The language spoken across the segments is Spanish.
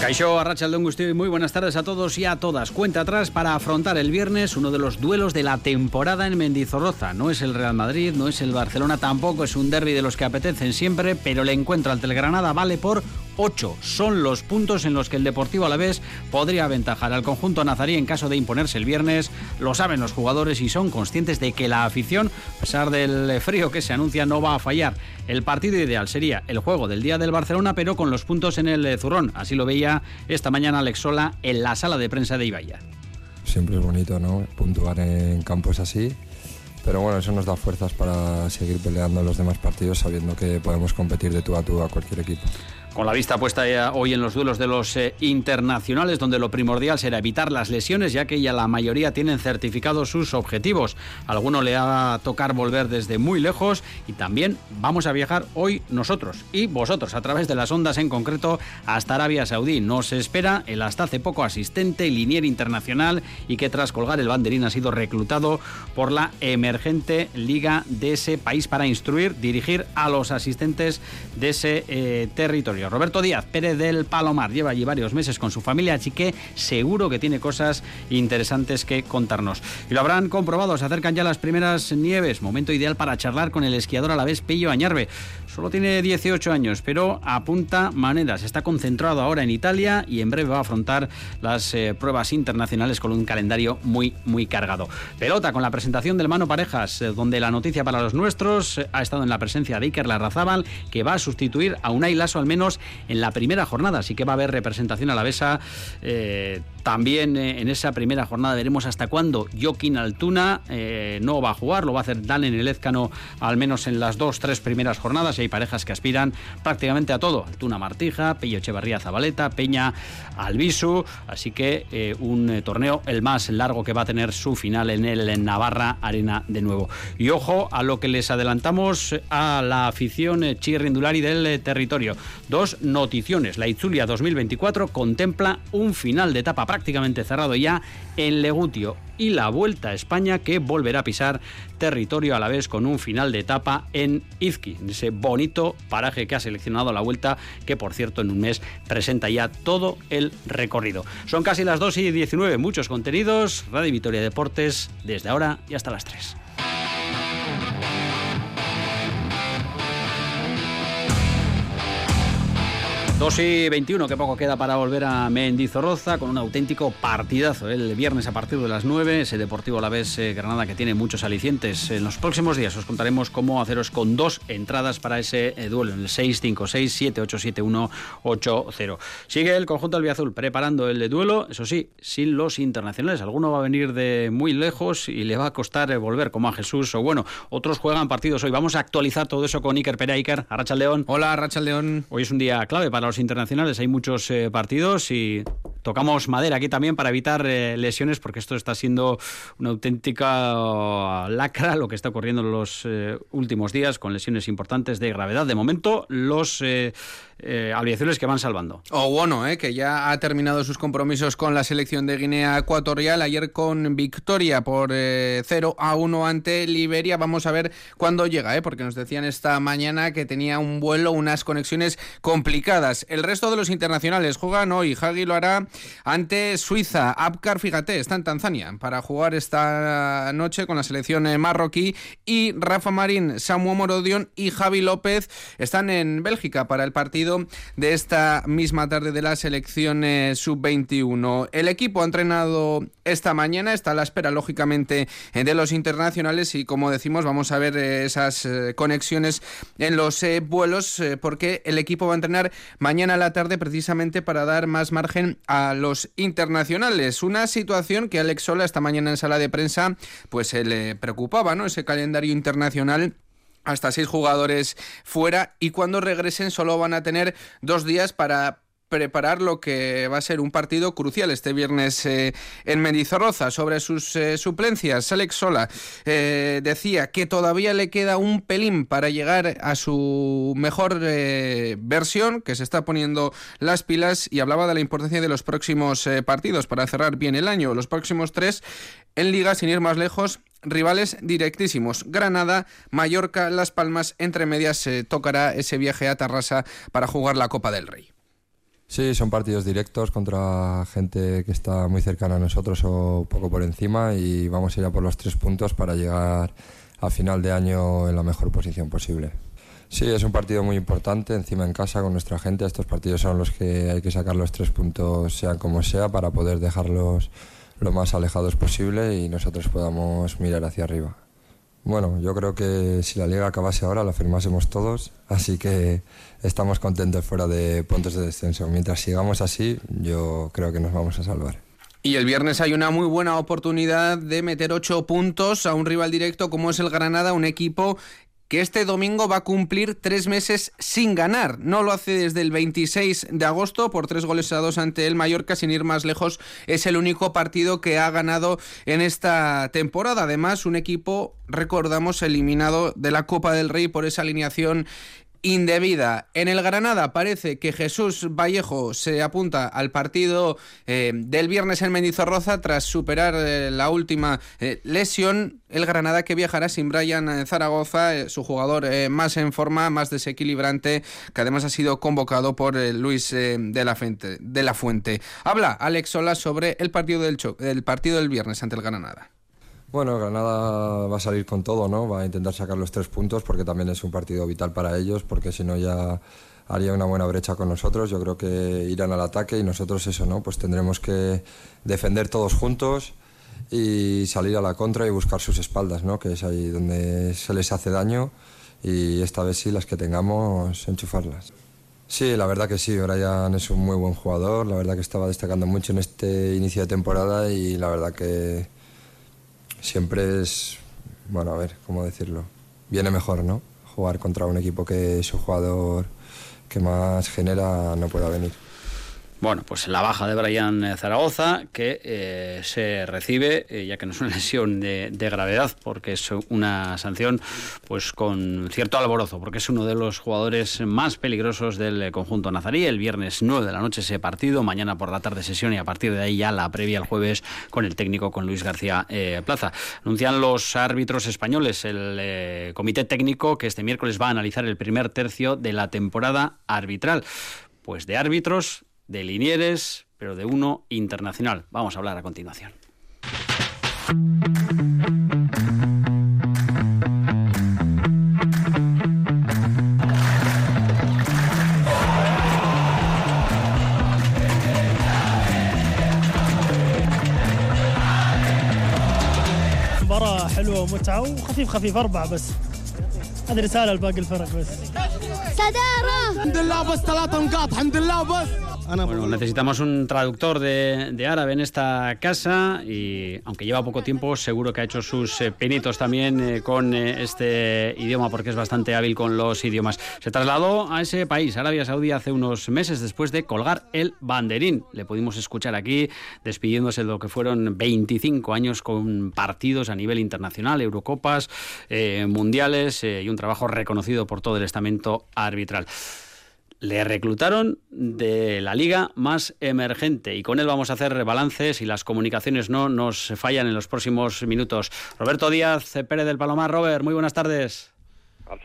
Caixó Arracha Gustio y muy buenas tardes a todos y a todas. Cuenta atrás para afrontar el viernes uno de los duelos de la temporada en Mendizorroza. No es el Real Madrid, no es el Barcelona, tampoco es un derby de los que apetecen siempre, pero el encuentro ante el Granada vale por 8 son los puntos en los que el Deportivo Alavés podría aventajar al conjunto nazarí en caso de imponerse el viernes. Lo saben los jugadores y son conscientes de que la afición, a pesar del frío que se anuncia, no va a fallar. El partido ideal sería el juego del día del Barcelona, pero con los puntos en el zurrón. Así lo veía esta mañana Alex Sola en la sala de prensa de Ibaya. Siempre es bonito, ¿no? Puntuar en campos así. Pero bueno, eso nos da fuerzas para seguir peleando los demás partidos sabiendo que podemos competir de tú a tú a cualquier equipo con la vista puesta hoy en los duelos de los eh, internacionales, donde lo primordial será evitar las lesiones, ya que ya la mayoría tienen certificados sus objetivos. alguno le va a tocar volver desde muy lejos y también vamos a viajar hoy nosotros y vosotros a través de las ondas en concreto hasta Arabia Saudí. Nos espera el hasta hace poco asistente linier internacional y que tras colgar el banderín ha sido reclutado por la emergente liga de ese país para instruir, dirigir a los asistentes de ese eh, territorio. Roberto Díaz Pérez del Palomar lleva allí varios meses con su familia, así que seguro que tiene cosas interesantes que contarnos. Y lo habrán comprobado, se acercan ya las primeras nieves, momento ideal para charlar con el esquiador a la vez Pello Añarbe. Solo tiene 18 años, pero apunta maneras. Está concentrado ahora en Italia y en breve va a afrontar las eh, pruebas internacionales con un calendario muy, muy cargado. Pelota con la presentación del Mano Parejas, eh, donde la noticia para los nuestros eh, ha estado en la presencia de Iker Larrazábal, que va a sustituir a Unai Lasso al menos en la primera jornada. Así que va a haber representación a la besa. también en esa primera jornada veremos hasta cuándo Joaquín Altuna no va a jugar, lo va a hacer Dan en el Ezcano al menos en las dos, tres primeras jornadas hay parejas que aspiran prácticamente a todo. Altuna Martija, Pello Echevarría Zabaleta, Peña Albisu. Así que eh, un eh, torneo el más largo que va a tener su final en el Navarra Arena de nuevo. Y ojo a lo que les adelantamos a la afición eh, chirrindulari del territorio. Dos noticiones. La Itzulia 2024 contempla un final de etapa prácticamente cerrado ya en Legutio y la Vuelta a España que volverá a pisar territorio a la vez con un final de etapa en Izqui, en ese bonito paraje que ha seleccionado la Vuelta que por cierto en un mes presenta ya todo el recorrido. Son casi las 2 y 19, muchos contenidos, Radio Vitoria Deportes desde ahora y hasta las 3. 2 y 21, que poco queda para volver a Mendizorroza con un auténtico partidazo. El viernes a partir de las 9, ese Deportivo La Vez eh, Granada que tiene muchos alicientes. En los próximos días os contaremos cómo haceros con dos entradas para ese eh, duelo en el 656-787180. Sigue el conjunto albiazul preparando el duelo, eso sí, sin los internacionales. Alguno va a venir de muy lejos y le va a costar eh, volver, como a Jesús o bueno, otros juegan partidos hoy. Vamos a actualizar todo eso con Iker Pera. Iker, Arracha León. Hola, Arracha León. Hoy es un día clave para los internacionales hay muchos eh, partidos y tocamos madera aquí también para evitar eh, lesiones porque esto está siendo una auténtica lacra lo que está ocurriendo en los eh, últimos días con lesiones importantes de gravedad. De momento, los eh, que van salvando. O bueno, que ya ha terminado sus compromisos con la selección de Guinea Ecuatorial, ayer con victoria por 0 eh, a 1 ante Liberia. Vamos a ver cuándo llega, porque nos decían esta mañana que tenía un vuelo, unas conexiones complicadas. El resto de los internacionales juegan hoy. Hagi lo hará ante Suiza. Abkar, fíjate, está en Tanzania para jugar esta noche con la selección eh, marroquí. Y Rafa Marín, Samuel Morodion y Javi López están en Bélgica para el partido de esta misma tarde de la selección sub-21. El equipo ha entrenado esta mañana, está a la espera lógicamente de los internacionales y como decimos vamos a ver eh, esas eh, conexiones en los eh, vuelos porque el equipo va a entrenar mañana a la tarde precisamente para dar más margen a los internacionales. Una situación que Alex Sola esta mañana en sala de prensa pues se le preocupaba, ¿no? Ese calendario internacional hasta seis jugadores fuera y cuando regresen solo van a tener dos días para preparar lo que va a ser un partido crucial este viernes eh, en Mendizorroza. Sobre sus eh, suplencias, Alex Sola eh, decía que todavía le queda un pelín para llegar a su mejor versión, que se está poniendo las pilas y hablaba de la importancia de los próximos partidos para cerrar bien el año. Los próximos tres en liga, sin ir más lejos, rivales directísimos. Granada, Mallorca, Las Palmas, entre medias se tocará ese viaje a Tarrasa para jugar la Copa del Rey. Sí, son partidos directos contra gente que está muy cercana a nosotros o poco por encima y vamos a ir a por los tres puntos para llegar a final de año en la mejor posición posible. Sí, es un partido muy importante, encima en casa con nuestra gente. Estos partidos son los que hay que sacar los tres puntos, sea como sea, para poder dejarlos lo más alejados posible y nosotros podamos mirar hacia arriba. Bueno, yo creo que si la liga acabase ahora la firmásemos todos, así que estamos contentos fuera de puntos de descenso. Mientras sigamos así, yo creo que nos vamos a salvar. Y el viernes hay una muy buena oportunidad de meter ocho puntos a un rival directo como es el Granada, un equipo que este domingo va a cumplir tres meses sin ganar. No lo hace desde el 26 de agosto por tres goles a dos ante el Mallorca, sin ir más lejos. Es el único partido que ha ganado en esta temporada. Además, un equipo, recordamos, eliminado de la Copa del Rey por esa alineación indebida. En el Granada parece que Jesús Vallejo se apunta al partido eh, del viernes en Mendizorroza tras superar eh, la última eh, lesión. El Granada que viajará sin Brian Zaragoza, su jugador más en forma, más desequilibrante, que además ha sido convocado por Luis de, la Fuente, de la Fuente. Habla Alex Sola sobre el partido del, el partido del viernes ante el Granada. Bueno, Granada va a salir con todo, ¿no? Va a intentar sacar los tres puntos porque también es un partido vital para ellos, porque si no ya haría una buena brecha con nosotros. Yo creo que irán al ataque y nosotros eso, ¿no? Pues tendremos que defender todos juntos y salir a la contra y buscar sus espaldas, ¿no? Que es ahí donde se les hace daño y esta vez sí, las que tengamos, enchufarlas. Sí, la verdad que sí, Brian es un muy buen jugador, la verdad que estaba destacando mucho en este inicio de temporada y la verdad que siempre es, bueno, a ver, ¿cómo decirlo? Viene mejor, ¿no? Jugar contra un equipo que su jugador que más genera no pueda venir. Bueno, pues la baja de Brian Zaragoza, que eh, se recibe, eh, ya que no es una lesión de, gravedad, porque es una sanción pues con cierto alborozo, porque es uno de los jugadores más peligrosos del conjunto nazarí. El viernes 9 de la noche ese partido, mañana por la tarde sesión y a partir de ahí ya la previa el jueves con el técnico, con Luis García eh, Plaza. Anuncian los árbitros españoles, el comité técnico, que este miércoles va a analizar el primer tercio de la temporada arbitral. Pues de árbitros de Linieres, pero de uno internacional. Vamos a hablar a continuación. مباراة حلوة ومتعة وخفيف خفيف أربعة بس هذه رسالة لباقي الفرق بس صدارة الحمد لله بس ثلاثة نقاط الحمد لله بس bueno, necesitamos un traductor de, árabe en esta casa y aunque lleva poco tiempo, seguro que ha hecho sus eh, pinitos también eh, con eh, este idioma porque es bastante hábil con los idiomas. Se trasladó a ese país, Arabia Saudí, hace unos meses después de colgar el banderín. Le pudimos escuchar aquí despidiéndose de lo que fueron 25 años con partidos a nivel internacional, Eurocopas, mundiales y un trabajo reconocido por todo el estamento arbitral le reclutaron de la liga más emergente y con él vamos a hacer balances y las comunicaciones no nos fallan en los próximos minutos. Roberto Díaz, Pérez del Palomar. Robert, muy buenas tardes.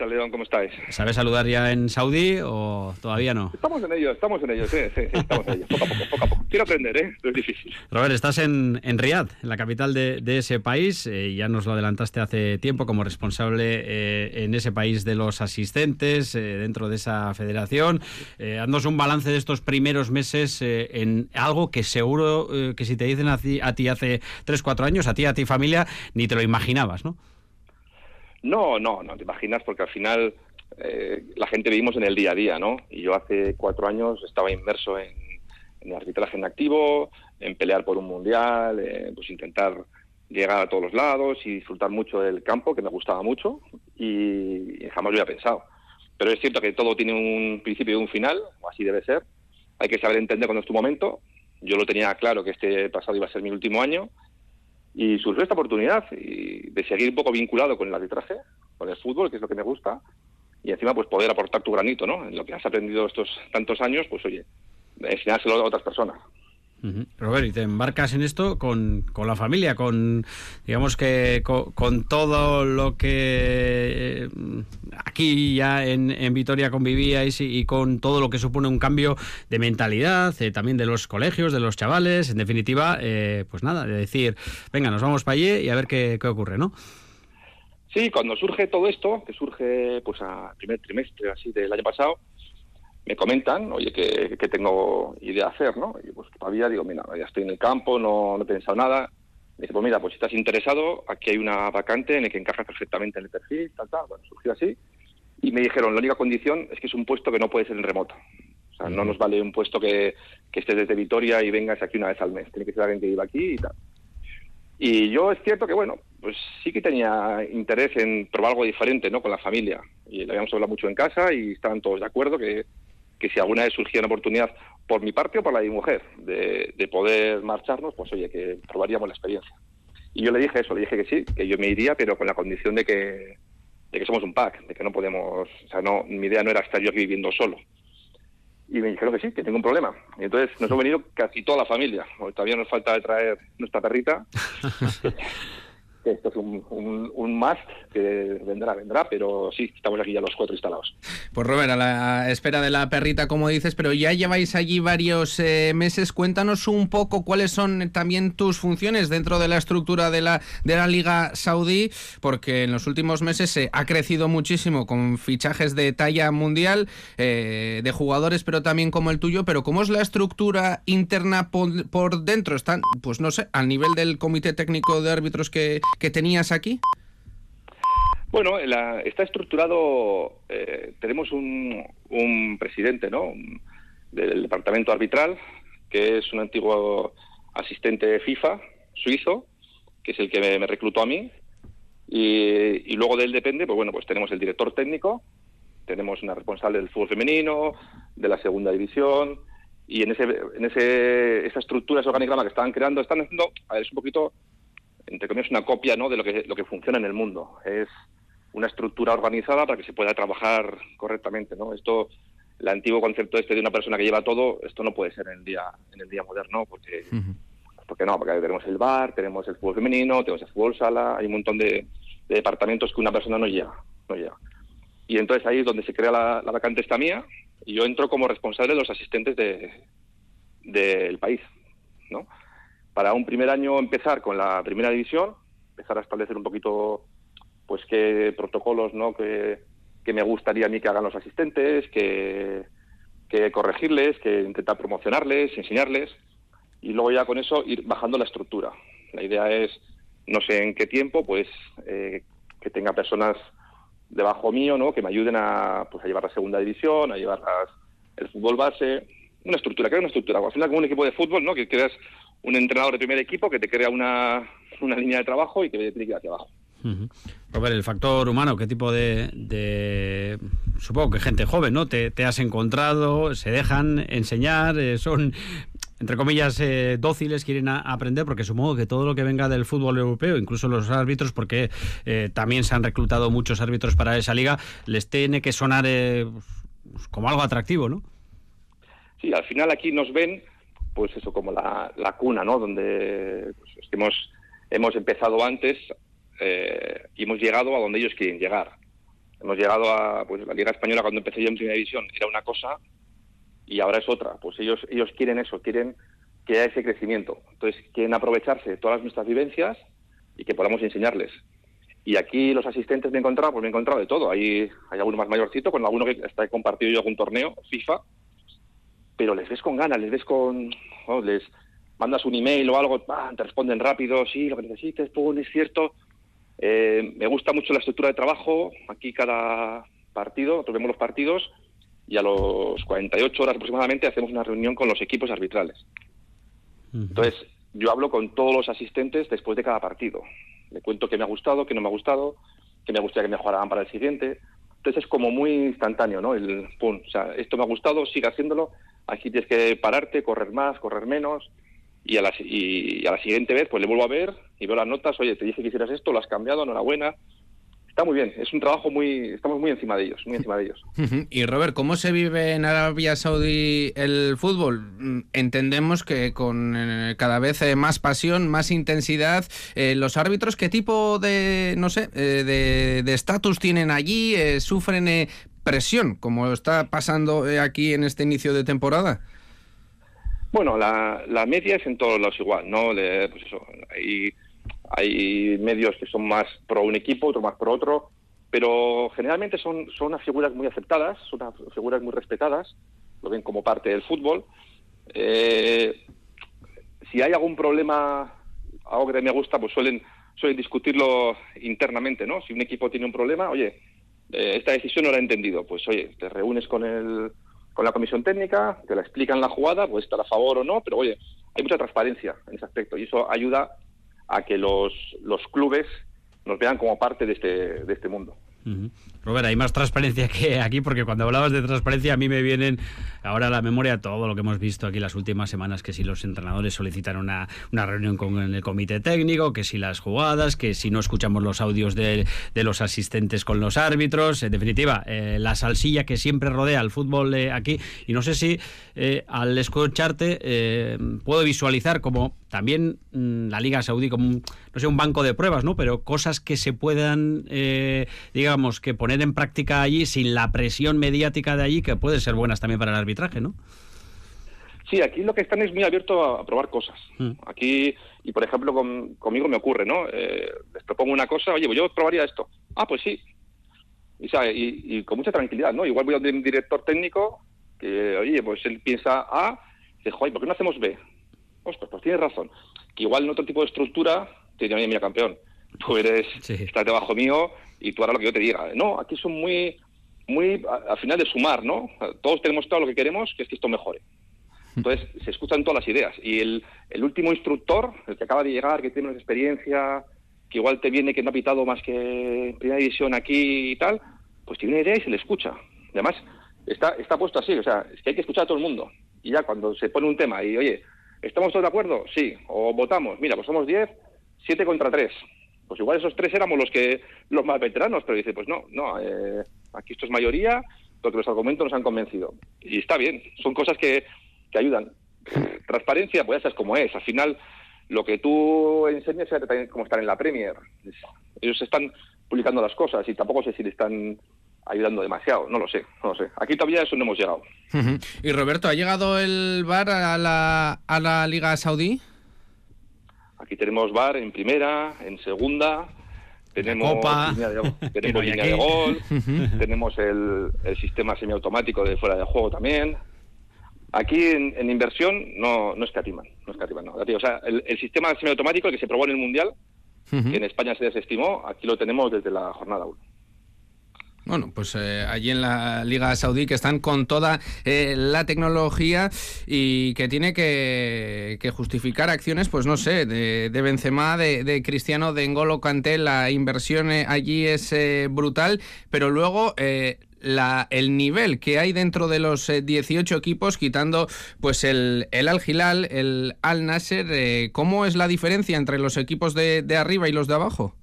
León, ¿cómo estáis? ¿Sabes saludar ya en Saudí o todavía no? Estamos en ello, estamos en ello, sí, sí, estamos en ello, poco a poco, poco a poco. Quiero aprender, ¿eh? es difícil. Robert, estás en, en Riyadh, en la capital de, ese país, eh, ya nos lo adelantaste hace tiempo como responsable eh, en ese país de los asistentes, eh, dentro de esa federación. haznos un balance de estos primeros meses en algo que seguro que si te dicen a ti, a ti hace 3, 4 años, a ti, a ti familia, ni te lo imaginabas, ¿no? No, no, no te imaginas, porque al final eh, la gente vivimos en el día a día, ¿no? Y yo hace cuatro años estaba inmerso en, en arbitraje en activo, en pelear por un mundial, pues intentar llegar a todos los lados y disfrutar mucho del campo, que me gustaba mucho, y, jamás lo había pensado. Pero es cierto que todo tiene un principio y un final, o así debe ser. hay que saber entender cuando es tu momento. Yo lo tenía claro que este pasado iba a ser mi último año y surgió esta oportunidad y de seguir un poco vinculado con el arbitraje, con el fútbol, que es lo que me gusta, y encima pues poder aportar tu granito, ¿no? En lo que has aprendido estos tantos años, pues oye, enseñárselo a otras personas. Robert, y te embarcas en esto con, con la familia, con, digamos que con, todo lo que eh, aquí ya en, en Vitoria convivíais y, con todo lo que supone un cambio de mentalidad, eh, también de los colegios, de los chavales, en definitiva, eh, pues nada, de decir, venga, nos vamos para allí y a ver qué, qué ocurre, ¿no? Sí, cuando surge todo esto, que surge pues a primer trimestre así del año pasado, me comentan, oye, que, tengo idea de hacer, ¿no? Y pues todavía digo, mira, ya estoy en el campo, no, no he pensado nada. Me dice, pues mira, pues si estás interesado, aquí hay una vacante en el que encajas perfectamente en el perfil, tal, tal. Bueno, surgió así. Y me dijeron, la única condición es que es un puesto que no puede ser en remoto. O sea, no nos vale un puesto que, que estés desde Vitoria y vengas aquí una vez al mes. Tiene que ser alguien que viva aquí y tal. Y yo es cierto que, bueno, pues sí que tenía interés en probar algo diferente, ¿no? Con la familia. Y le habíamos hablado mucho en casa y estaban todos de acuerdo que, que si alguna vez surgía una oportunidad por mi parte o por la de mi mujer de, poder marcharnos, pues oye, que probaríamos la experiencia. Y yo le dije eso, le dije que sí, que yo me iría, pero con la condición de que, de que somos un pack, de que no podemos, o sea, no, mi idea no era estar yo aquí viviendo solo. Y me dijeron que sí, que ningún problema. Y entonces nos hemos venido casi toda la familia. Todavía nos falta de traer nuestra perrita. esto es un, un, must que vendrá, vendrá, pero sí, estamos aquí ya los cuatro instalados. Pues Robert, a la espera de la perrita, como dices, pero ya lleváis allí varios eh, meses. Cuéntanos un poco cuáles son también tus funciones dentro de la estructura de la, de la Liga Saudí, porque en los últimos meses se ha crecido muchísimo con fichajes de talla mundial, eh, de jugadores, pero también como el tuyo. Pero ¿cómo es la estructura interna por dentro? ¿Están, pues no sé, al nivel del comité técnico de árbitros que, que tenías aquí? Bueno, está estructurado, eh, tenemos un, presidente ¿no? del departamento arbitral, que es un antiguo asistente de FIFA suizo, que es el que me, reclutó a mí, y, luego de él depende, pues bueno, pues tenemos el director técnico, tenemos una responsable del fútbol femenino, de la segunda división, y en ese, en ese, esa estructura, ese organigrama que estaban creando, están haciendo, a ver, es un poquito entre comillas, una copia ¿no? de lo que, lo que funciona en el mundo. Es una estructura organizada para que se pueda trabajar correctamente. ¿no? Esto, el antiguo concepto este de una persona que lleva todo, esto no puede ser en el día, en el día moderno, porque, porque no, porque tenemos el bar, tenemos el fútbol femenino, tenemos el fútbol sala, hay un montón de, departamentos que una persona no llega, no llega. Y entonces ahí es donde se crea la, vacante esta mía, y yo entro como responsable de los asistentes de del país, ¿no? Para un primer año empezar con la primera división, empezar a establecer un poquito pues qué protocolos no que, me gustaría a mí que hagan los asistentes, que, corregirles, que intentar promocionarles, enseñarles y luego ya con eso ir bajando la estructura. La idea es, no sé en qué tiempo, pues eh, que tenga personas debajo mío, ¿no? Que me ayuden a, pues, a llevar la segunda división, a llevar el fútbol base, una estructura, crear una estructura. Al final como un equipo de fútbol, ¿no? Que creas un entrenador de primer equipo que te crea una, una línea de trabajo y que tiene que ir hacia abajo. Robert, el factor humano, ¿qué tipo de, supongo que gente joven, ¿no? Te, has encontrado, se dejan enseñar, eh, son, entre comillas, eh, dóciles, quieren aprender, porque supongo que todo lo que venga del fútbol europeo, incluso los árbitros, porque eh, también se han reclutado muchos árbitros para esa liga, les tiene que sonar pues, como algo atractivo, ¿no? Sí, al final aquí nos ven pues eso, como la, la cuna, ¿no? Donde pues, hemos, hemos empezado antes eh, y hemos llegado a donde ellos quieren llegar. Hemos llegado a, pues la Liga Española cuando empecé yo en Primera División era una cosa y ahora es otra. Pues ellos, ellos quieren eso, quieren que haya ese crecimiento. Entonces quieren aprovecharse de todas nuestras vivencias y que podamos enseñarles. Y aquí los asistentes me he encontrado, pues me he encontrado de todo. Hay, hay alguno más mayorcito, con alguno que está compartido yo algún torneo, FIFA, pero les ves con ganas, les ves con... les mandas un email o algo, te responden rápido, sí, lo que necesites, pum, es cierto. Eh, me gusta mucho la estructura de trabajo, aquí cada partido, nosotros vemos los partidos y a los 48 horas aproximadamente hacemos una reunión con los equipos arbitrales. Entonces, yo hablo con todos los asistentes después de cada partido. Le cuento qué me ha gustado, qué no me ha gustado, qué me gustaría que mejoraran para el siguiente. Entonces es como muy instantáneo, ¿no? El pum, o sea, esto me ha gustado, sigue haciéndolo, aquí tienes que pararte, correr más, correr menos, y a la, y, a la siguiente vez pues le vuelvo a ver y veo las notas, oye, te dije que hicieras esto, lo has cambiado, enhorabuena. Está muy bien, es un trabajo muy, estamos muy encima de ellos, muy encima de ellos. Y Robert, ¿cómo se vive en Arabia Saudí el fútbol? Mm, entendemos que con eh, cada vez eh, más pasión, más intensidad, eh, los árbitros, ¿qué tipo de, no sé, de estatus tienen allí? ¿Sufren presión, como está pasando aquí en este inicio de temporada? Bueno, la, la media es en todos lados igual, ¿no? pues eso, hay, hay medios que son más pro un equipo, otros más pro otro, pero generalmente son, son unas figuras muy aceptadas, son unas figuras muy respetadas, lo ven como parte del fútbol. Eh, si hay algún problema, algo que me gusta, pues suelen, suelen discutirlo internamente, ¿no? Si un equipo tiene un problema, oye, eh, esta decisión no la he entendido, pues oye, te reúnes con el con la comisión técnica, te la explican la jugada, puedes estar a favor o no, pero oye, hay mucha transparencia en ese aspecto y eso ayuda a que los, los clubes nos vean como parte de este, de este mundo. Robert, hay más transparencia que aquí, porque cuando hablabas de transparencia a mí me vienen ahora a la memoria todo lo que hemos visto aquí las últimas semanas, que si los entrenadores solicitan una, una reunión con el comité técnico, que si las jugadas, que si no escuchamos los audios de, de los asistentes con los árbitros, en definitiva, eh, la salsilla que siempre rodea al fútbol aquí, y no sé si eh, al escucharte eh, puedo visualizar como también mm, la Liga Saudí como, un, no sé, un banco de pruebas, ¿no? Pero cosas que se puedan, digamos, que poner en práctica allí sin la presión mediática de allí, que puede ser buenas también para el arbitraje, ¿no? Sí, aquí lo que están es muy abierto a, probar cosas. Mm. Aquí, y por ejemplo, conmigo me ocurre, ¿no? Eh, les propongo una cosa, oye, pues yo probaría esto. Ah, pues sí. Y, y, con mucha tranquilidad, ¿no? Igual voy a un director técnico que, oye, pues él piensa A, dice, joder, ¿por qué no hacemos B? Ostras, pues tienes razón. Que igual en otro tipo de estructura, te diría, mira, campeón, tú eres, estás debajo mío, y tú harás lo que yo te diga. No, aquí son muy, muy al final de sumar, ¿no? Todos tenemos todo lo que queremos, que es que esto mejore. Entonces, se escuchan todas las ideas. Y el, el último instructor, el que acaba de llegar, que tiene una experiencia, que igual te viene que no ha pitado más que en primera división aquí y tal, pues tiene una idea y se le escucha. Y además, está, está puesto así, o sea, es que hay que escuchar a todo el mundo. Y ya cuando se pone un tema y, oye, ¿estamos todos de acuerdo? Sí. O votamos, mira, pues somos 10, 7 contra 3 pues igual esos tres éramos los que los más veteranos, pero dice, pues no, no, eh, aquí esto es mayoría, porque los argumentos nos han convencido. Y está bien, son cosas que, que ayudan. Transparencia, pues ya sabes cómo es. Al final, lo que tú enseñas es cómo estar en la Premier. Ellos están publicando las cosas y tampoco sé si le están ayudando demasiado, no lo sé, no lo sé. Aquí todavía eso no hemos llegado. Y Roberto, ¿ha llegado el VAR a la, a la Liga Saudí? Aquí tenemos bar en primera, en segunda, tenemos línea de, tenemos línea de gol, tenemos el, el, sistema semiautomático de fuera de juego también. Aquí en, inversión no, no escatiman, no escatiman, no. O sea, el, el sistema semiautomático, el que se probó en el Mundial, que en España se desestimó, aquí lo tenemos desde la jornada 1. Bueno, pues eh, allí en la Liga Saudí que están con toda eh, la tecnología y que tiene que, justificar acciones, pues no sé, de, de Benzema, de, Cristiano, de Engolo Kanté, la inversión eh, allí es brutal, pero luego la, el nivel que hay dentro de los 18 equipos, quitando pues el, el Al Hilal, el Al Nasser, ¿cómo es la diferencia entre los equipos de, de arriba y los de abajo?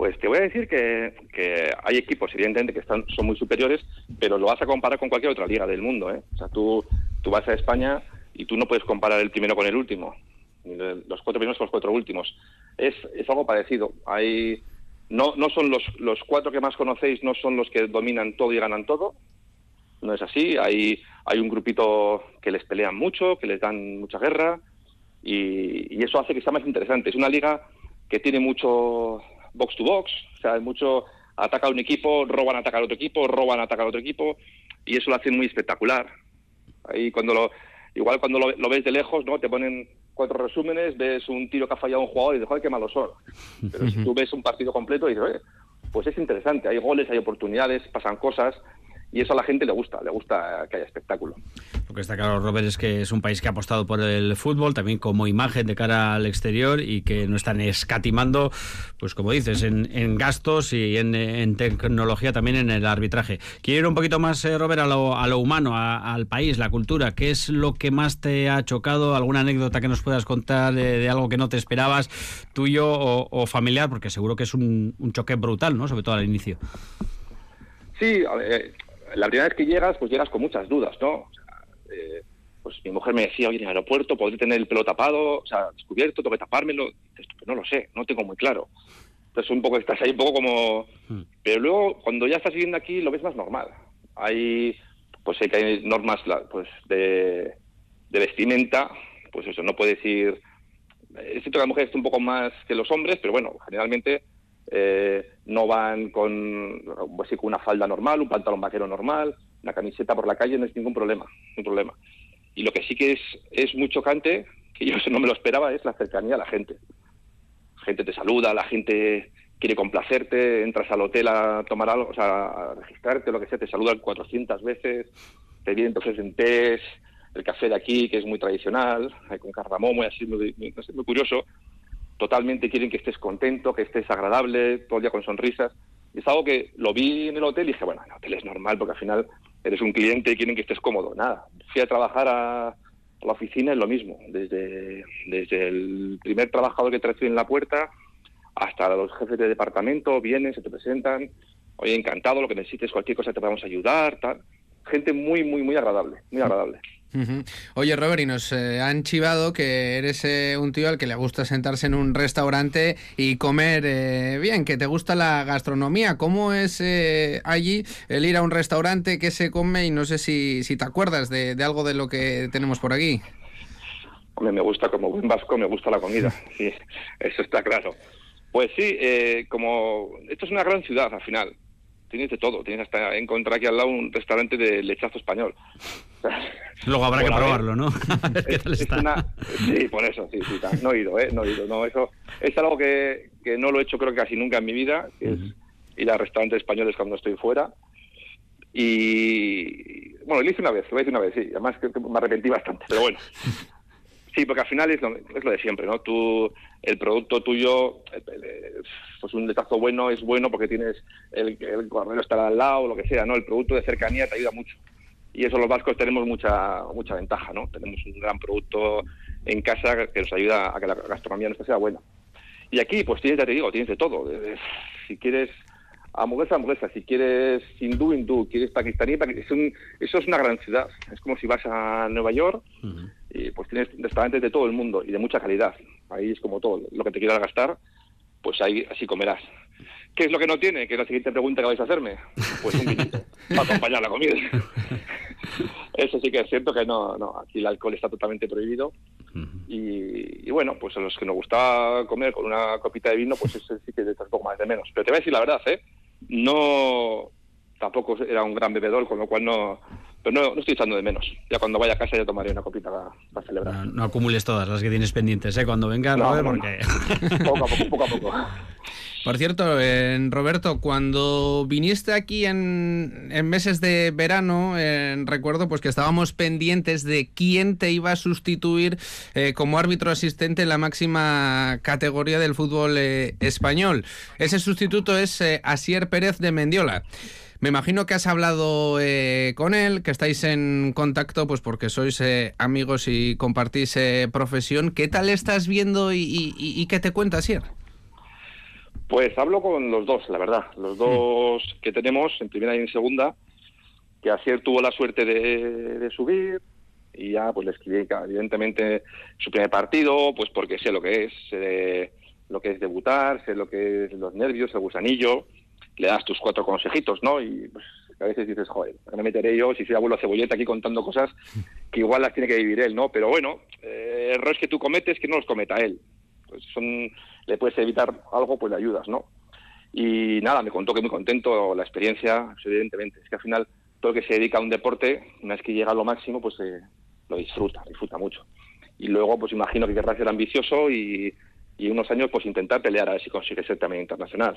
Pues te voy a decir que, hay equipos, evidentemente, que están, son muy superiores, pero lo vas a comparar con cualquier otra liga del mundo. ¿eh? O sea, tú, tú vas a España y tú no puedes comparar el primero con el último, los cuatro primeros con los cuatro últimos. Es, es algo parecido. Hay, no, no son los, los cuatro que más conocéis, no son los que dominan todo y ganan todo. No es así. Hay, hay un grupito que les pelean mucho, que les dan mucha guerra y, y eso hace que sea más interesante. Es una liga que tiene mucho box to box, o sea, hay mucho ataca a un equipo, roban a atacar a otro equipo, roban a atacar a otro equipo, y eso lo hace muy espectacular. Ahí cuando lo, igual cuando lo, ves de lejos, ¿no? Te ponen cuatro resúmenes, ves un tiro que ha fallado un jugador y dices, joder, qué malos son. Pero si tú ves un partido completo y dices, oye, pues es interesante, hay goles, hay oportunidades, pasan cosas, y eso a la gente le gusta, le gusta que haya espectáculo. Lo que está claro, Robert, es que es un país que ha apostado por el fútbol, también como imagen de cara al exterior y que no están escatimando, pues como dices, en, gastos y en, tecnología también en el arbitraje. Quiero ir un poquito más, eh, Robert, a lo, humano, al país, la cultura. ¿Qué es lo que más te ha chocado? ¿Alguna anécdota que nos puedas contar de, algo que no te esperabas, tuyo o, familiar? Porque seguro que es un, choque brutal, ¿no? Sobre todo al inicio. Sí, la primera vez que llegas, pues llegas con muchas dudas, ¿no? Eh, pues mi mujer me decía, oye, en el aeropuerto podré tener el pelo tapado, o sea, descubierto, tengo que tapármelo. Pues no lo sé, no tengo muy claro. Entonces un poco estás ahí un poco como... Hmm. Pero luego, cuando ya estás viviendo aquí, lo ves más normal. Hay, pues sé que hay normas pues, de, vestimenta, pues eso, no puedes ir... Es cierto que la mujer está un poco más que los hombres, pero bueno, generalmente eh, no van con, pues con una falda normal, un pantalón vaquero normal, una camiseta por la calle, no es ningún problema, ningún problema. Y lo que sí que es, es muy chocante, que yo no me lo esperaba, es la cercanía a la gente. La gente te saluda, la gente quiere complacerte, entras al hotel a tomar algo, o sea, a registrarte, lo que sea, te saludan 400 veces, te vienen, te ofrecen té, el café de aquí, que es muy tradicional, con cardamomo y así, muy, muy, muy curioso. Totalmente quieren que estés contento, que estés agradable, todo el día con sonrisas. Y es algo que lo vi en el hotel y dije, bueno, el hotel es normal porque al final eres un cliente y quieren que estés cómodo. Nada, fui a trabajar a, la oficina es lo mismo. Desde, desde el primer trabajador que te recibe en la puerta hasta los jefes de departamento vienen, se te presentan. Oye, encantado, lo que necesites, cualquier cosa te podemos ayudar, tal. Gente muy, muy, muy agradable, muy agradable. Oye, Robert, y nos eh, han chivado que eres eh, un tío al que le gusta sentarse en un restaurante y comer eh, bien, que te gusta la gastronomía. ¿Cómo es allí el ir a un restaurante que se come? Y no sé si, si te acuerdas de, algo de lo que tenemos por aquí. Hombre, me gusta, como buen vasco, me gusta la comida. Sí, eso está claro. Pues sí, como esto es una gran ciudad al final tienes de todo. Tienes hasta encontrar aquí al lado un restaurante de lechazo español. Luego habrá que probarlo, ¿no? sí, por eso, sí, sí. No he ido, ¿eh? No he ido. No, eso es algo que, que no lo he hecho creo que casi nunca en mi vida, que es ir a restaurantes españoles cuando estoy fuera. Y bueno, lo hice una vez, lo hice una vez, sí. Además que me arrepentí bastante, pero bueno. Sí, porque al final es lo, es lo de siempre, ¿no? Tú, el producto tuyo, pues un letazo bueno es bueno porque tienes el, el correo estará al lado, lo que sea, ¿no? El producto de cercanía te ayuda mucho. Y eso los vascos tenemos mucha mucha ventaja, ¿no? Tenemos un gran producto en casa que nos ayuda a que la gastronomía nuestra sea buena. Y aquí, pues tienes, ya te digo, tienes de todo. Si quieres hamburguesa, hamburguesa. Si quieres hindú, hindú. Quieres pakistaní, pakistaní. eso es una gran ciudad. Es como si vas a Nueva York y pues tienes restaurantes de todo el mundo y de mucha calidad. Ahí es como todo. Lo que te quieras gastar, pues ahí así comerás. ¿Qué es lo que no tiene? Que es la siguiente pregunta que vais a hacerme. Pues un vinito para acompañar la comida. Eso sí que es cierto que no, no, aquí el alcohol está totalmente prohibido. y, bueno, pues a los que nos gusta comer con una copita de vino, pues ese sí que es un poco más de menos. Pero te voy a decir la verdad, ¿eh? No, tampoco era un gran bebedor, con lo cual no, pero no, no estoy echando de menos. Ya cuando vaya a casa ya tomaré una copita para, celebrar. No, acumules todas las que tienes pendientes, ¿eh? Cuando vengas, no, porque... poco a poco, poco a poco. Por cierto, Roberto, cuando viniste aquí en, meses de verano, recuerdo pues que estábamos pendientes de quién te iba a sustituir eh, como árbitro asistente en la máxima categoría del fútbol eh, español. Ese sustituto es eh, Asier Pérez de Mendiola. Me imagino que has hablado con él, que estáis en contacto, pues porque sois amigos y compartís profesión. ¿Qué tal estás viendo y, qué te cuenta Asier? Pues hablo con los dos, la verdad. Los dos que tenemos, en primera y en segunda, que Asier tuvo la suerte de, subir y ya pues le escribí, evidentemente, su primer partido, pues porque sé lo que es, sé lo que es debutar, sé lo que es los nervios, el gusanillo, le das tus cuatro consejitos, ¿no? Y pues a veces dices, joder, me meteré yo si soy abuelo cebolleta aquí contando cosas que igual las tiene que vivir él, ¿no? Pero bueno, eh, errores que tú cometes que no los cometa él. Pues son le puedes evitar algo, pues le ayudas, ¿no? Y nada, me contó que muy contento, la experiencia, pues, evidentemente. Es que al final todo el que se dedica a un deporte, una vez que llega a lo máximo, pues eh, lo disfruta, disfruta mucho. Y luego, pues imagino que querrá ser ambicioso y, y unos años, pues intentar pelear a ver si consigue ser también internacional.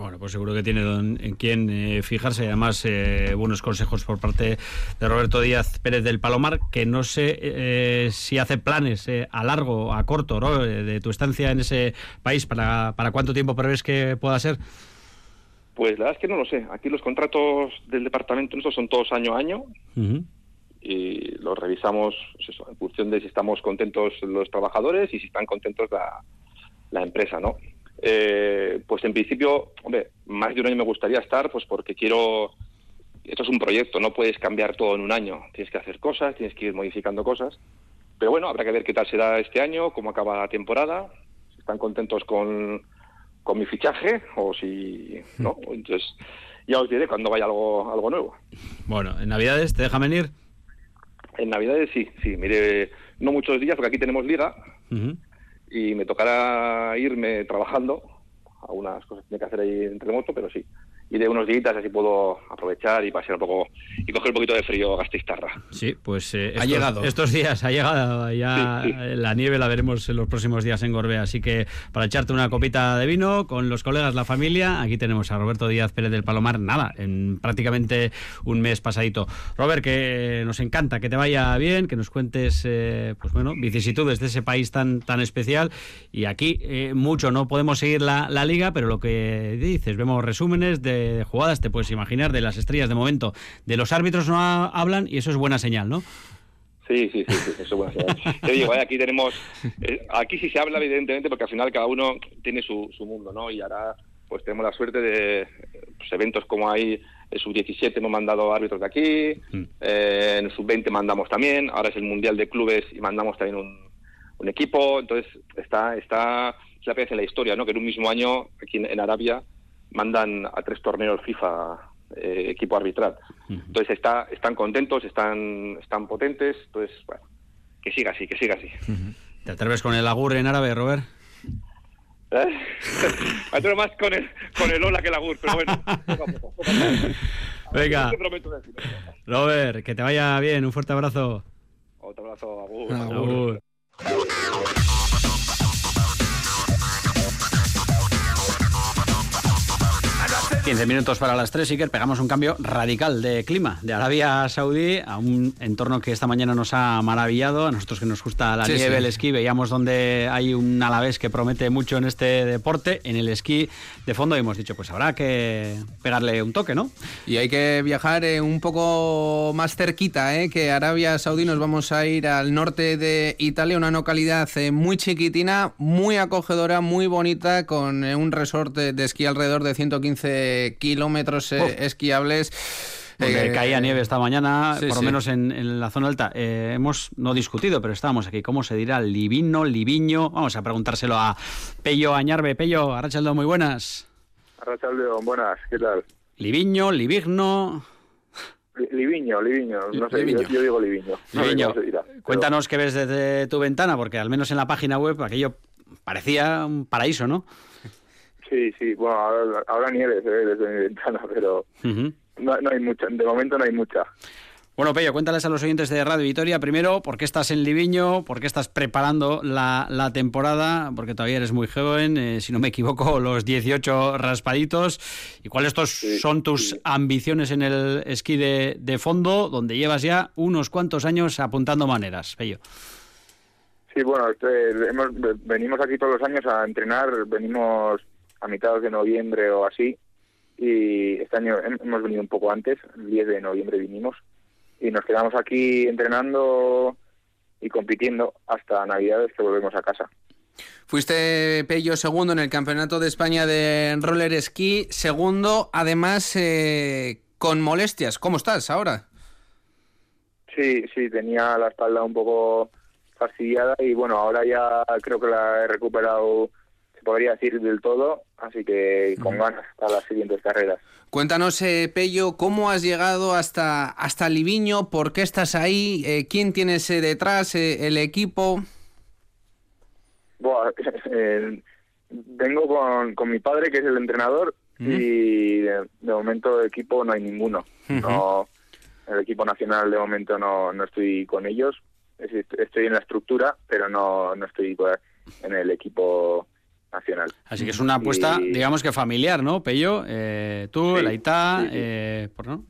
Bueno, pues seguro que tiene en quién eh, fijarse. Además, eh, buenos consejos por parte de Roberto Díaz Pérez del Palomar, que no sé eh, si hace planes a largo, a corto, ¿no? de tu estancia en ese país. ¿Para, para cuánto tiempo prevés que pueda ser? Pues la verdad es que no lo sé. Aquí los contratos del departamento nuestro son todos año a año. Y los revisamos pues en función de si estamos contentos los trabajadores y si están contentos la, la empresa, ¿no? Eh, pues en principio, hombre, más de un año me gustaría estar, pues porque quiero. Esto es un proyecto, no puedes cambiar todo en un año. Tienes que hacer cosas, tienes que ir modificando cosas. Pero bueno, habrá que ver qué tal será este año, cómo acaba la temporada, si están contentos con, con mi fichaje o si no. Entonces, ya os diré cuando vaya algo, algo nuevo. Bueno, ¿en Navidades te dejan venir? En Navidades sí, sí. Mire, no muchos días porque aquí tenemos liga y me tocará irme trabajando. Algunas cosas tengo que hacer ahí en remoto, pero sí y de unos días así puedo aprovechar y pasear un poco y coger un poquito de frío Gastistarra. Sí, pues eh, ha llegado. Estos días ha llegado ya la nieve la veremos en los próximos días en Gorbea, así que para echarte una copita de vino con los colegas, la familia, aquí tenemos a Roberto Díaz Pérez del Palomar, nada, en prácticamente un mes pasadito. Robert, que nos encanta que te vaya bien, que nos cuentes eh, pues bueno, vicisitudes de ese país tan tan especial y aquí eh, mucho no podemos seguir la, la liga, pero lo que dices, vemos resúmenes de jugadas, te puedes imaginar, de las estrellas de momento. De los árbitros no hablan y eso es buena señal, ¿no? Sí, sí, sí, eso es buena señal. Te digo, eh, aquí tenemos, eh, aquí sí se habla evidentemente porque al final cada uno tiene su, su mundo, ¿no? Y ahora pues tenemos la suerte de pues, eventos como hay en sub-17 hemos mandado árbitros de aquí, mm. eh, en sub-20 mandamos también, ahora es el Mundial de Clubes y mandamos también un, un equipo, entonces está, está, es la en la historia, ¿no? Que en un mismo año aquí en Arabia mandan a tres torneos FIFA eh, equipo arbitral. Entonces está, están contentos, están, están potentes, entonces, bueno, que siga así, que siga así. ¿Te atreves con el agur en árabe, Robert? ¿Eh? Me atrevo más con el, con el hola que el agur, pero bueno. Venga. Robert, que te vaya bien, un fuerte abrazo. Otro abrazo, agur. agur. 15 minutos para las 3, que pegamos un cambio radical de clima, de Arabia Saudí a un entorno que esta mañana nos ha maravillado. A nosotros que nos gusta la nieve, el esquí, veíamos donde hay un alavés que promete mucho en este deporte. En el esquí de fondo hemos dicho, pues habrá que pegarle un toque, ¿no? Y hay que viajar eh, un poco más cerquita, ¿eh? que Arabia Saudí. Nos vamos a ir al norte de Italia, una localidad eh, muy chiquitina, muy acogedora, muy bonita, con eh, un resort de esquí alrededor de 115 kilómetros eh, esquiables. Eh, caía nieve esta mañana, por lo menos en, la zona alta. Eh, hemos no discutido, pero estábamos aquí. ¿Cómo se dirá? Livino, Liviño. Vamos a preguntárselo a Pello Añarbe. Pello, Arrachaldo, muy buenas. Arrachaldo, buenas. ¿Qué tal? Liviño, Livigno. Liviño, Liviño, no sé, Yo, digo Liviño. Liviño. Cuéntanos qué ves desde tu ventana, porque al menos en la página web aquello parecía un paraíso, ¿no? Sí, sí, bueno, ahora, nieve se ve desde mi ventana, pero no, hay mucha, de momento no hay mucha. Bueno, Pello, cuéntales a los oyentes de Radio Vitoria, primero, ¿por qué estás en Liviño? ¿Por qué estás preparando la, la temporada? Porque todavía eres muy joven, eh, si no me equivoco, los 18 raspaditos. ¿Y cuáles son tus ambiciones en el esquí de, de, fondo, donde llevas ya unos cuantos años apuntando maneras, Pello? Sí, bueno, este, hemos, venimos aquí todos los años a entrenar, venimos a mitad de noviembre o así. Y este año hemos venido un poco antes, el 10 de noviembre vinimos. Y nos quedamos aquí entrenando y compitiendo hasta Navidades que volvemos a casa. Fuiste Pello segundo en el Campeonato de España de Roller Ski, segundo además eh, con molestias. ¿Cómo estás ahora? Sí, sí, tenía la espalda un poco fastidiada y bueno, ahora ya creo que la he recuperado podría decir del todo, así que con ganas para las siguientes carreras. Cuéntanos, eh, Pello, ¿cómo has llegado hasta, hasta Liviño? ¿Por qué estás ahí? Eh, ¿Quién tienes eh, detrás? Eh, ¿El equipo? vengo con, con, mi padre, que es el entrenador, y de, momento de equipo no hay ninguno. no, el equipo nacional de momento no, no estoy con ellos. Estoy en la estructura, pero no, no estoy en el equipo nacional. Así que es una apuesta, digamos que familiar, ¿no, Pello? Eh, tú, el Aitá, eh,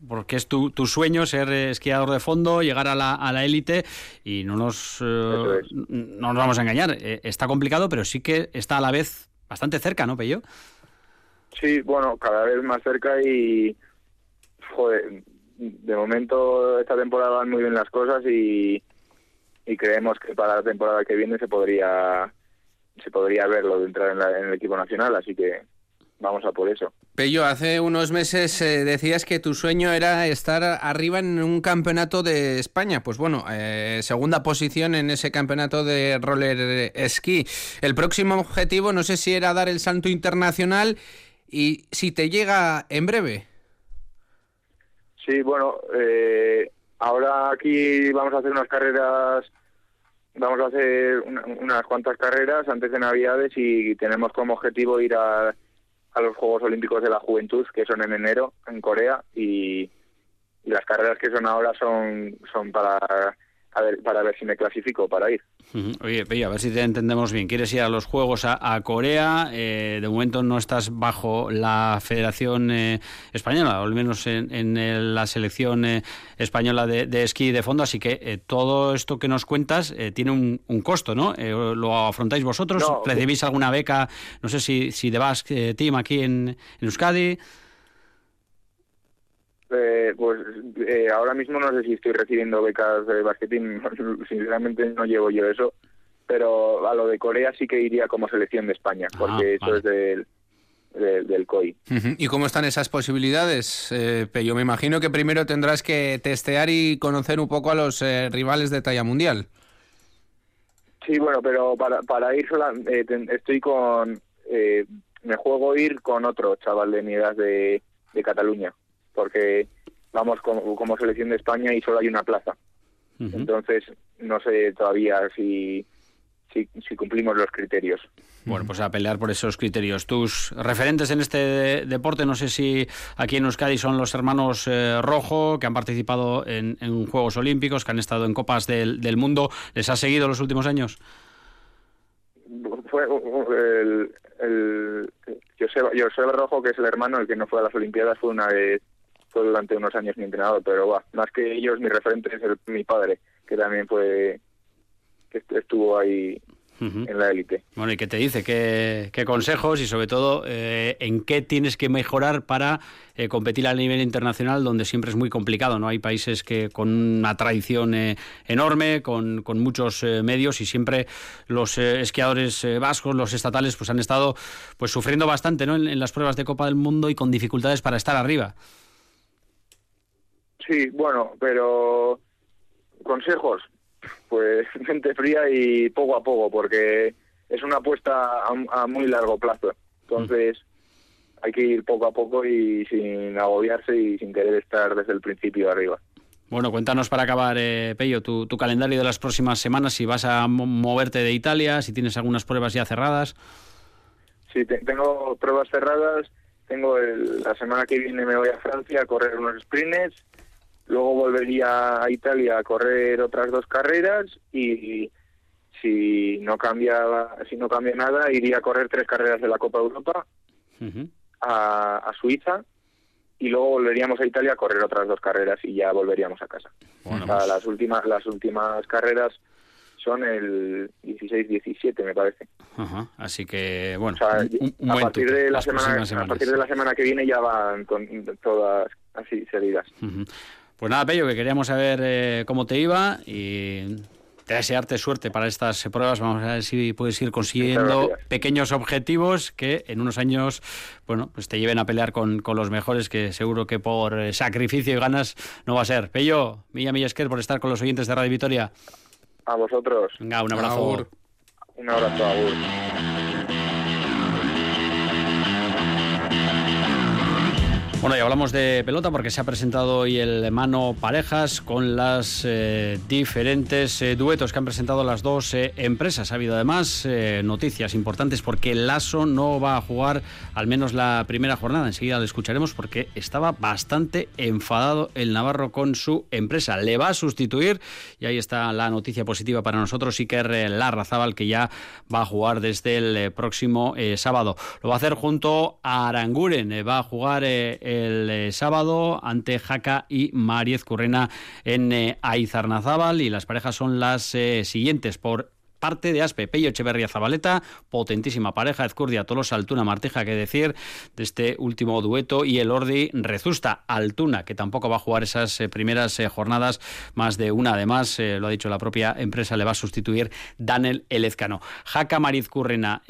porque es tu, tu, sueño ser esquiador de fondo, llegar a la, a la élite y no nos, no nos vamos a engañar. está complicado, pero sí que está a la vez bastante cerca, ¿no, Pello? Sí, bueno, cada vez más cerca y, joder, de momento esta temporada van muy bien las cosas y, y creemos que para la temporada que viene se podría se podría verlo de entrar en, el equipo nacional, así que vamos a por eso. Pello, hace unos meses eh, decías que tu sueño era estar arriba en un campeonato de España. Pues bueno, eh, segunda posición en ese campeonato de roller esquí. El próximo objetivo, no sé si era dar el salto internacional y si te llega en breve. Sí, bueno, eh, ahora aquí vamos a hacer unas carreras vamos a hacer unas cuantas carreras antes de Navidades y tenemos como objetivo ir a, a los Juegos Olímpicos de la Juventud, que son en enero en Corea, y, y las carreras que son ahora son, son para a ver, para ver si me clasifico para ir. Oye, a ver si te entendemos bien. ¿Quieres ir a los Juegos a, Corea? Eh, de momento no estás bajo la Federación eh, Española, o al menos en, la selección eh, española de, esquí de fondo, así que todo esto que nos cuentas tiene un, costo, ¿no? ¿Lo afrontáis vosotros? ¿Recibís alguna beca? No sé si, si de Basque Team aquí en, en Euskadi. Eh, pues eh, ahora mismo no sé si estoy recibiendo becas de basquetín, sinceramente no llevo yo eso, pero a lo de Corea sí que iría como selección de España, ah, porque eso es del, del, COI. ¿Y cómo están esas posibilidades? Eh, yo me imagino que primero tendrás que testear y conocer un poco a los eh, rivales de talla mundial. Sí, bueno, pero para, para ir sola, estoy con... me juego ir con otro chaval de mi edad de, de Cataluña porque vamos como, selección de España y solo hay una plaza. Entonces, no sé todavía si, si, cumplimos los criterios. Bueno, pues a pelear por esos criterios. Tus referentes en este deporte, no sé si aquí en Euskadi son los hermanos eh, Rojo, que han participado en, Juegos Olímpicos, que han estado en Copas del, Mundo. ¿Les ha seguido los últimos años? Fue el, el José Rojo, que es el hermano, el que no fue a las Olimpiadas, fue una vez fue durante unos años mi entrenador, pero va, más que ellos, mi referente es mi padre, que también fue, que estuvo ahí en la élite. Bueno, ¿y qué te dice? ¿Qué, consejos y sobre todo eh, en qué tienes que mejorar para eh, competir a nivel internacional donde siempre es muy complicado? ¿no? Hay países que con una tradición eh, enorme, con, con muchos medios y siempre los esquiadores vascos, los estatales, pues han estado pues sufriendo bastante ¿no? en las pruebas de Copa del Mundo y con dificultades para estar arriba. Sí, bueno, pero consejos, pues gente fría y poco a poco, porque es una apuesta a, muy largo plazo. Entonces hay que ir poco a poco y sin agobiarse y sin querer estar desde el principio arriba. Bueno, cuéntanos para acabar, eh, Pello, tu, calendario de las próximas semanas, si vas a moverte de Italia, si tienes algunas pruebas ya cerradas. Sí, tengo pruebas cerradas. Tengo la semana que viene me voy a Francia a correr unos sprints Luego volvería a Italia a correr otras dos carreras y si no cambia si no cambia nada iría a correr tres carreras de la Copa Europa a, Suiza y luego volveríamos a Italia a correr otras dos carreras y ya volveríamos a casa. Pues las últimas las últimas carreras son el 16-17 me parece. Así que bueno, a partir de la semana a partir de la semana que viene ya van con todas así seguidas. Pues nada, Pello, que queríamos saber eh, cómo te iba y te desearte suerte para estas pruebas. Vamos a ver si puedes ir consiguiendo pequeños objetivos que en unos años, bueno, pues te lleven a pelear con, los mejores, que seguro que por eh, sacrificio y ganas no va a ser. Pello, Milla Millesquer, por estar con los oyentes de Radio Vitoria. A vosotros. Venga, un abrazo. Un abrazo, Agur. Bueno, y hablamos de pelota porque se ha presentado hoy el mano parejas con las eh, diferentes eh, duetos que han presentado las dos eh, empresas. Ha habido además noticias importantes porque Lasso no va a jugar al menos la primera jornada. Enseguida lo escucharemos porque estaba bastante enfadado el Navarro con su empresa. Le va a sustituir y ahí está la noticia positiva para nosotros, Iker Larrazábal, que ya va a jugar desde el próximo sábado. Lo va a hacer junto a Aranguren. va a jugar el eh, sábado ante Jaca y Mariez Currena en eh, Aizarnazábal y las parejas son las eh, siguientes por parte de Aspe, Pello Echeverría Zabaleta, potentísima pareja, Ezcurdia Tolosa Altuna Marteja, que decir de este último dueto, y el Ordi Rezusta Altuna, que tampoco va a jugar esas eh, primeras eh, jornadas, más de una además, eh, lo ha dicho la propia empresa, le va a sustituir Daniel Elezcano. Jaca Mariz Currena,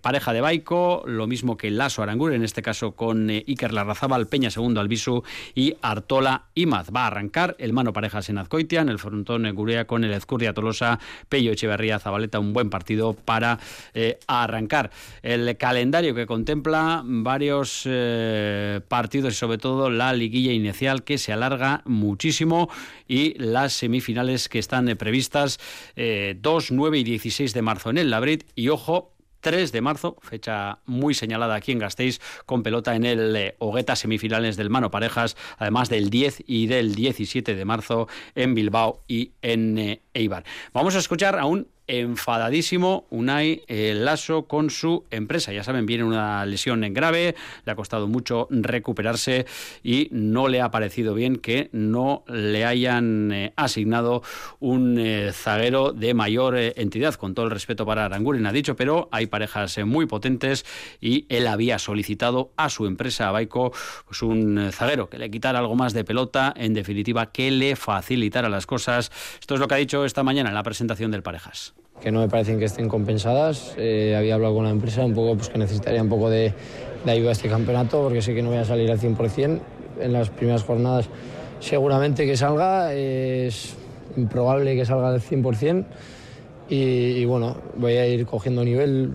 pareja de Baico, lo mismo que Lazo Arangur, en este caso con Iker Larrazábal, Peña segundo Albisu y Artola Imaz. Va a arrancar el mano parejas en Azcoitia, en el frontón Gurea con el Ezcurdia Tolosa, Pello Echeverría Zabaleta un buen partido para eh, arrancar. El calendario que contempla varios eh, partidos y sobre todo la liguilla inicial que se alarga muchísimo y las semifinales que están eh, previstas 2, 9 y 16 de marzo en el Labrit y ojo 3 de marzo, fecha muy señalada aquí en Gasteiz, con pelota en el Hogueta semifinales del Mano Parejas, además del 10 y del 17 de marzo en Bilbao y en Eibar. Vamos a escuchar a un enfadadísimo Unai eh, Lasso con su empresa. Ya saben, viene una lesión en grave, le ha costado mucho recuperarse y no le ha parecido bien que no le hayan eh, asignado un eh, zaguero de mayor entidad, con todo el respeto para Aranguren, ha dicho, pero hay parejas muy potentes y él había solicitado a su empresa, a Baico, pues un zaguero que le quitara algo más de pelota, en definitiva, que le facilitara las cosas. Esto es lo que ha dicho esta mañana en la presentación del Parejas que no me parecen que estén compensadas. Eh, había hablado con la empresa un poco pues, que necesitaría un poco de, ayuda a este campeonato porque sé que no voy a salir al 100% en las primeras jornadas. Seguramente que salga, es improbable que salga al 100% y, y bueno, voy a ir cogiendo nivel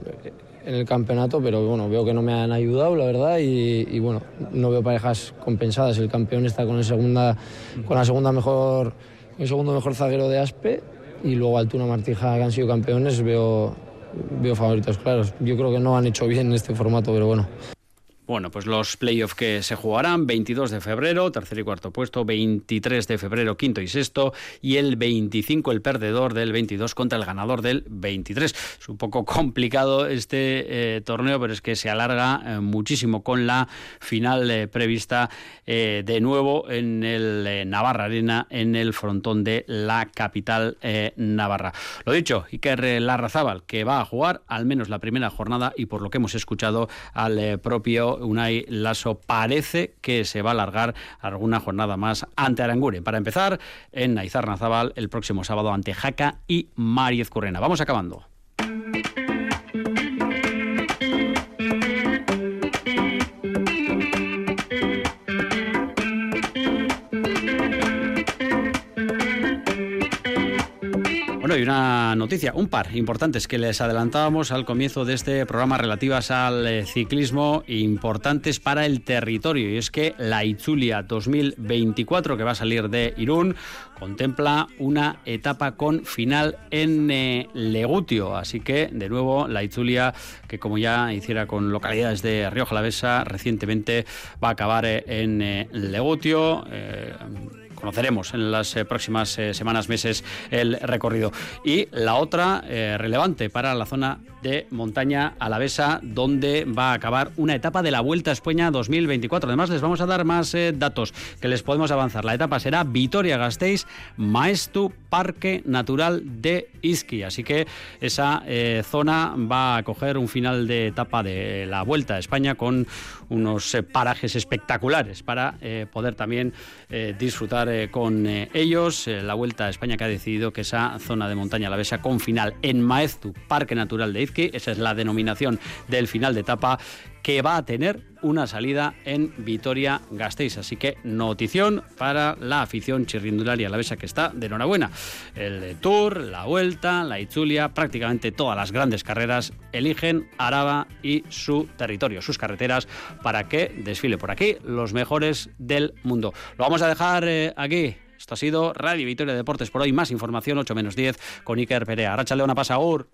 en el campeonato, pero bueno, veo que no me han ayudado, la verdad, y, bueno, no veo parejas compensadas. El campeón está con, el segunda, con la segunda mejor, el segundo mejor zaguero de Aspe y luego Altuna Martija, que han sido campeones, veo, veo favoritos claros. Yo creo que no han hecho bien en este formato, pero bueno. Bueno, pues los playoffs que se jugarán 22 de febrero, tercer y cuarto puesto, 23 de febrero, quinto y sexto, y el 25 el perdedor del 22 contra el ganador del 23. Es un poco complicado este eh, torneo, pero es que se alarga eh, muchísimo con la final eh, prevista de nuevo en el Navarra Arena, en el frontón de la capital navarra. Lo dicho, Iker Larrazábal, que va a jugar al menos la primera jornada y por lo que hemos escuchado al propio Unai Lasso parece que se va a alargar alguna jornada más ante Aranguren. Para empezar, en Naizar Nazabal el próximo sábado ante Jaca y Mariez Currena. Vamos acabando. Y una noticia, un par importantes que les adelantábamos al comienzo de este programa relativas al eh, ciclismo importantes para el territorio. Y es que la Itzulia 2024, que va a salir de Irún, contempla una etapa con final en eh, Legutio. Así que, de nuevo, la Itzulia, que como ya hiciera con localidades de Río Jalavesa, recientemente va a acabar eh, en Legutio conoceremos en las eh, próximas eh, semanas, meses el recorrido. Y la otra eh, relevante para la zona de montaña alavesa, donde va a acabar una etapa de la Vuelta a España 2024. Además, les vamos a dar más datos que les podemos avanzar. La etapa será Vitoria-Gasteiz, Maestu, Parque Natural de Izqui. Así que esa zona va a coger un final de etapa de la Vuelta a España con unos parajes espectaculares para poder también disfrutar eh, con eh, ellos. Eh, la Vuelta a España que ha decidido que esa zona de montaña alavesa con final en Maeztu, Parque Natural de Izqui, esa es la denominación del final de etapa, que va a tener una salida en Vitoria-Gasteiz. Así que notición para la afición chirrindularia la besa que está de enhorabuena. El Tour, la Vuelta, la Itzulia, prácticamente todas las grandes carreras eligen Araba y su territorio, sus carreteras, para que desfile por aquí los mejores del mundo. Lo vamos a dejar eh, aquí. Esto ha sido Radio Vitoria Deportes por hoy. Más información 8 menos 10 con Iker Perea. Aracha Leona Pasaur.